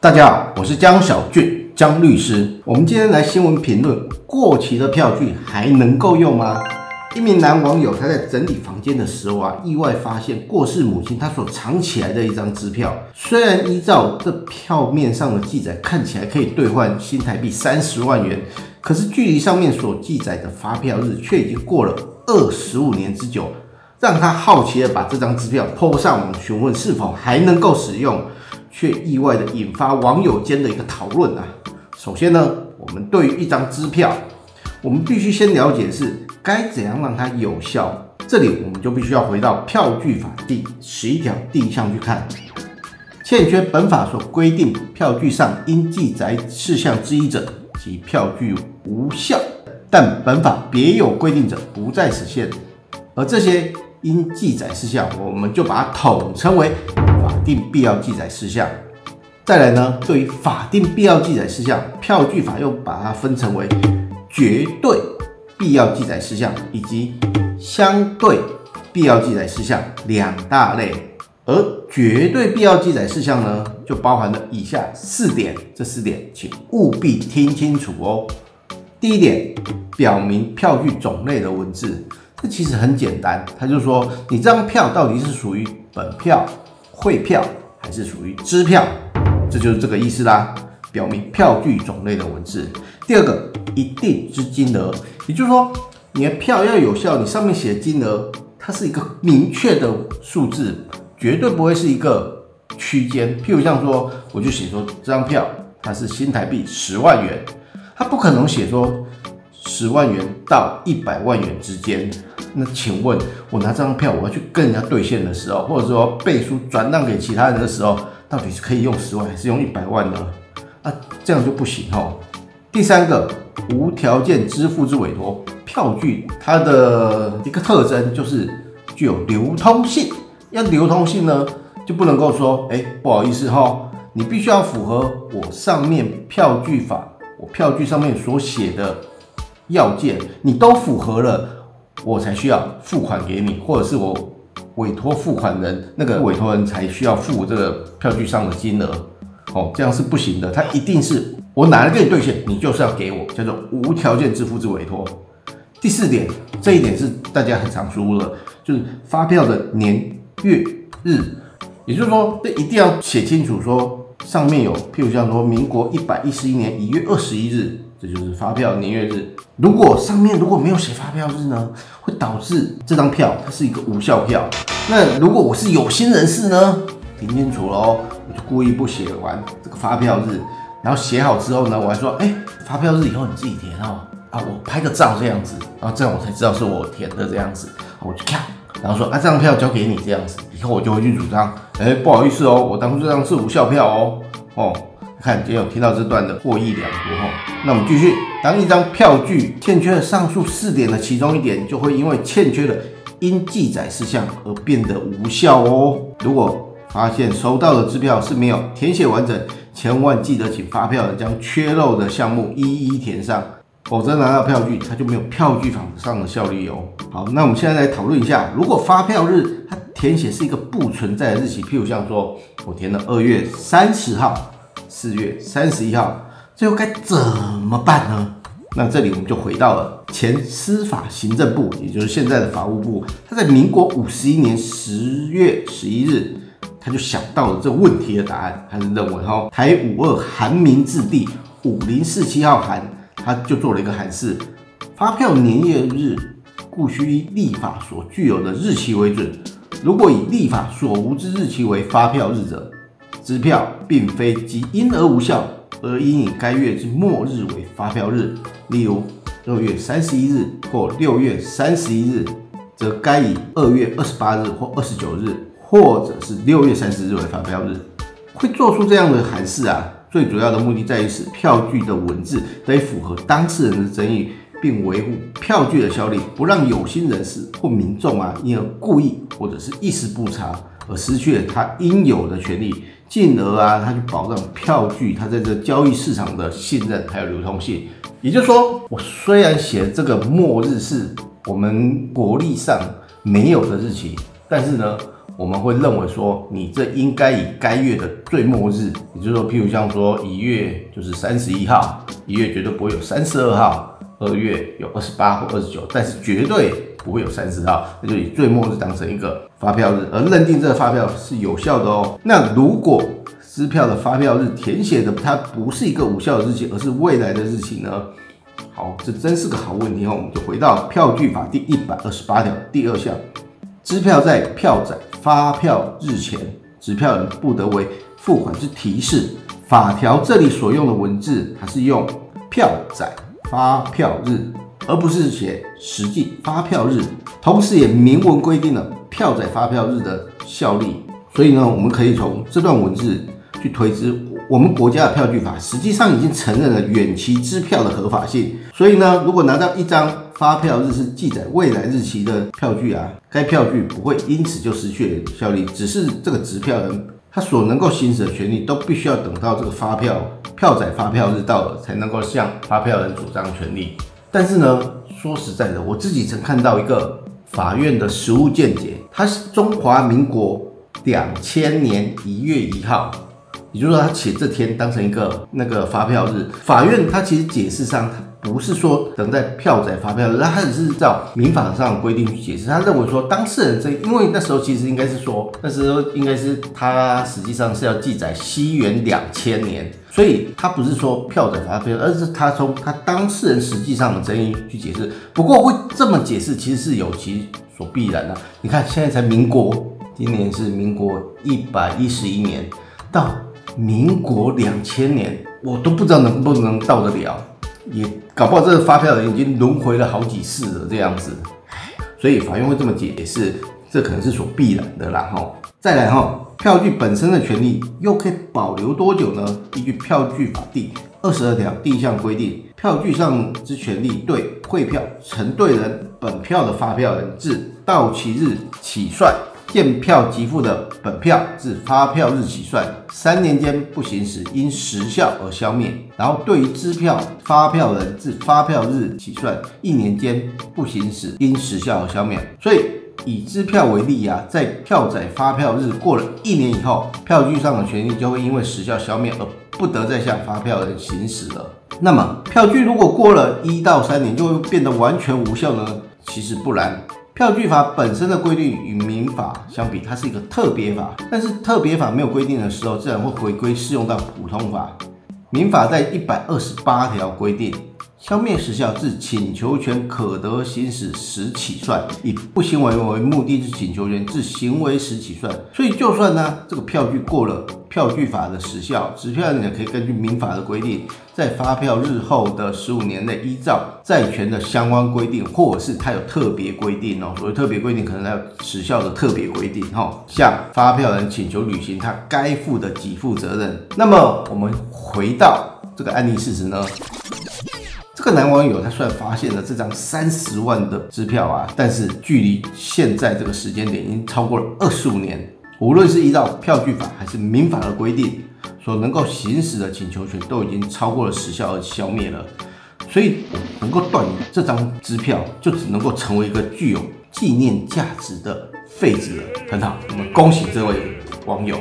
大家好，我是江小俊，江律师。我们今天来新闻评论：过期的票据还能够用吗？一名男网友他在整理房间的时候啊，意外发现过世母亲他所藏起来的一张支票，虽然依照这票面上的记载看起来可以兑换新台币三十万元，可是距离上面所记载的发票日却已经过了二十五年之久，让他好奇的把这张支票抛上网询问是否还能够使用。却意外的引发网友间的一个讨论啊。首先呢，我们对于一张支票，我们必须先了解是该怎样让它有效。这里我们就必须要回到票据法第十一条第一项去看，欠缺本法所规定票据上应记载事项之一者，即票据无效；但本法别有规定者，不再此限。而这些应记载事项，我们就把它统称为。法定必要记载事项，再来呢？对于法定必要记载事项，票据法又把它分成为绝对必要记载事项以及相对必要记载事项两大类。而绝对必要记载事项呢，就包含了以下四点。这四点，请务必听清楚哦。第一点，表明票据种类的文字，这其实很简单，它就说你这张票到底是属于本票。汇票还是属于支票，这就是这个意思啦。表明票据种类的文字。第二个，一定之金额，也就是说，你的票要有效，你上面写的金额，它是一个明确的数字，绝对不会是一个区间。譬如像说，我就写说这张票它是新台币十万元，它不可能写说十万元到一百万元之间。那请问，我拿这张票，我要去跟人家兑现的时候，或者说背书转让给其他人的时候，到底是可以用十万还是用一百万呢？啊，这样就不行哦。第三个，无条件支付之委托票据，它的一个特征就是具有流通性。要流通性呢，就不能够说，哎，不好意思哈，你必须要符合我上面票据法，我票据上面所写的要件，你都符合了。我才需要付款给你，或者是我委托付款人，那个委托人才需要付这个票据上的金额，哦，这样是不行的。他一定是我哪来跟你兑现，你就是要给我，叫做无条件支付之委托。第四点，这一点是大家很常说的，就是发票的年月日，也就是说，这一定要写清楚，说上面有，譬如像说民国一百一十一年一月二十一日。这就是发票年月日。如果上面如果没有写发票日呢，会导致这张票它是一个无效票。那如果我是有心人士呢，听清楚喽，我就故意不写完这个发票日，然后写好之后呢，我还说，哎，发票日以后你自己填哦，啊，我拍个照这样子，然后这样我才知道是我填的这样子，我就看，然后说，啊，这张票交给你这样子，以后我就会去主张，哎，不好意思哦，我当初这张是无效票哦，哦。看，今天有听到这段的获益良多哈。那我们继续，当一张票据欠缺了上述四点的其中一点，就会因为欠缺了应记载事项而变得无效哦。如果发现收到的支票是没有填写完整，千万记得请发票人将缺漏的项目一一填上，否则拿到票据它就没有票据法上的效力哦。好，那我们现在来讨论一下，如果发票日它填写是一个不存在的日期，譬如像说我填了二月三十号。四月三十一号，最后该怎么办呢？那这里我们就回到了前司法行政部，也就是现在的法务部。他在民国五十一年十月十一日，他就想到了这问题的答案。他是认为哈，台五二函明字第五零四七号函，他就做了一个函释：发票年月日，故须以立法所具有的日期为准。如果以立法所无之日期为发票日者，支票并非即因而无效，而应以该月之末日为发票日。例如二月三十一日或六月三十一日，则该以二月二十八日或二十九日，或者是六月三十日为发票日。会做出这样的函释啊，最主要的目的在于使票据的文字得符合当事人的争议，并维护票据的效力，不让有心人士或民众啊，因而故意或者是一时不察而失去了他应有的权利。进而啊，他去保障票据，他在这交易市场的信任还有流通性。也就是说，我虽然写这个末日是我们国历上没有的日期，但是呢，我们会认为说，你这应该以该月的最末日，也就是说，譬如像说一月就是三十一号，一月绝对不会有三十二号，二月有二十八或二十九，但是绝对不会有三十号，那就以最末日当成一个发票日，而认定这个发票是有效的哦。那如果支票的发票日填写的它不是一个无效的日期，而是未来的日期呢？好，这真是个好问题哦。我们就回到票据法第一百二十八条第二项。支票在票载发票日前，支票人不得为付款之提示。法条这里所用的文字，它是用票载发票日，而不是写实际发票日。同时，也明文规定了票载发票日的效力。所以呢，我们可以从这段文字去推知，我们国家的票据法实际上已经承认了远期支票的合法性。所以呢，如果拿到一张发票日是记载未来日期的票据啊，该票据不会因此就失去了效力，只是这个支票人他所能够行使的权利都必须要等到这个发票票载发票日到了才能够向发票人主张权利。但是呢，说实在的，我自己曾看到一个法院的实务见解，它是中华民国两千年一月一号，也就是说他写这天当成一个那个发票日，法院他其实解释上。不是说等待票载发票，那他只是照民法上的规定去解释。他认为说当事人这，因为那时候其实应该是说，那时候应该是他实际上是要记载西元两千年，所以他不是说票载发票，而是他从他当事人实际上的争议去解释。不过会这么解释，其实是有其所必然的。你看现在才民国，今年是民国一百一十一年，到民国两千年，我都不知道能不能到得了。也搞不好这个发票人已经轮回了好几次了这样子，所以法院会这么解释，这可能是所必然的啦哈。再来哈，票据本身的权利又可以保留多久呢？依据票据法第二十二条第一项规定，票据上之权利对汇票承兑人本票的发票人自到期日起算。见票即付的本票自发票日起算三年间不行使，因时效而消灭。然后对于支票发票人自发票日起算一年间不行使，因时效而消灭。所以以支票为例啊，在票载发票日过了一年以后，票据上的权利就会因为时效消灭而不得再向发票人行使了。那么票据如果过了一到三年就会变得完全无效呢？其实不然。票据法本身的规律与民法相比，它是一个特别法，但是特别法没有规定的时候，自然会回归适用到普通法。民法在一百二十八条规定。消灭时效自请求权可得行使时起算，以不行为为目的之请求权自行为时起算。所以，就算呢这个票据过了票据法的时效，支票人也可以根据民法的规定，在发票日后的十五年内，依照债权的相关规定，或者是它有特别规定哦。所谓特别规定，可能它有时效的特别规定哈，向发票人请求履行他该负的给付责任。那么，我们回到这个案例事实呢？这个男网友他虽然发现了这张三十万的支票啊，但是距离现在这个时间点已经超过了二十五年。无论是依照票据法还是民法的规定，所能够行使的请求权都已经超过了时效而消灭了。所以能够断言这张支票就只能够成为一个具有纪念价值的废纸了。很好，我们恭喜这位网友。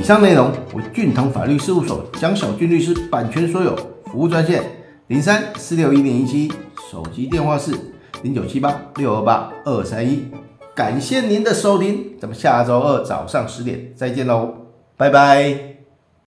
以上内容为俊腾法律事务所江小俊律师版权所有，服务专线。零三四六一零一七，手机电话是零九七八六二八二三一。感谢您的收听，咱们下周二早上十点再见喽，拜拜。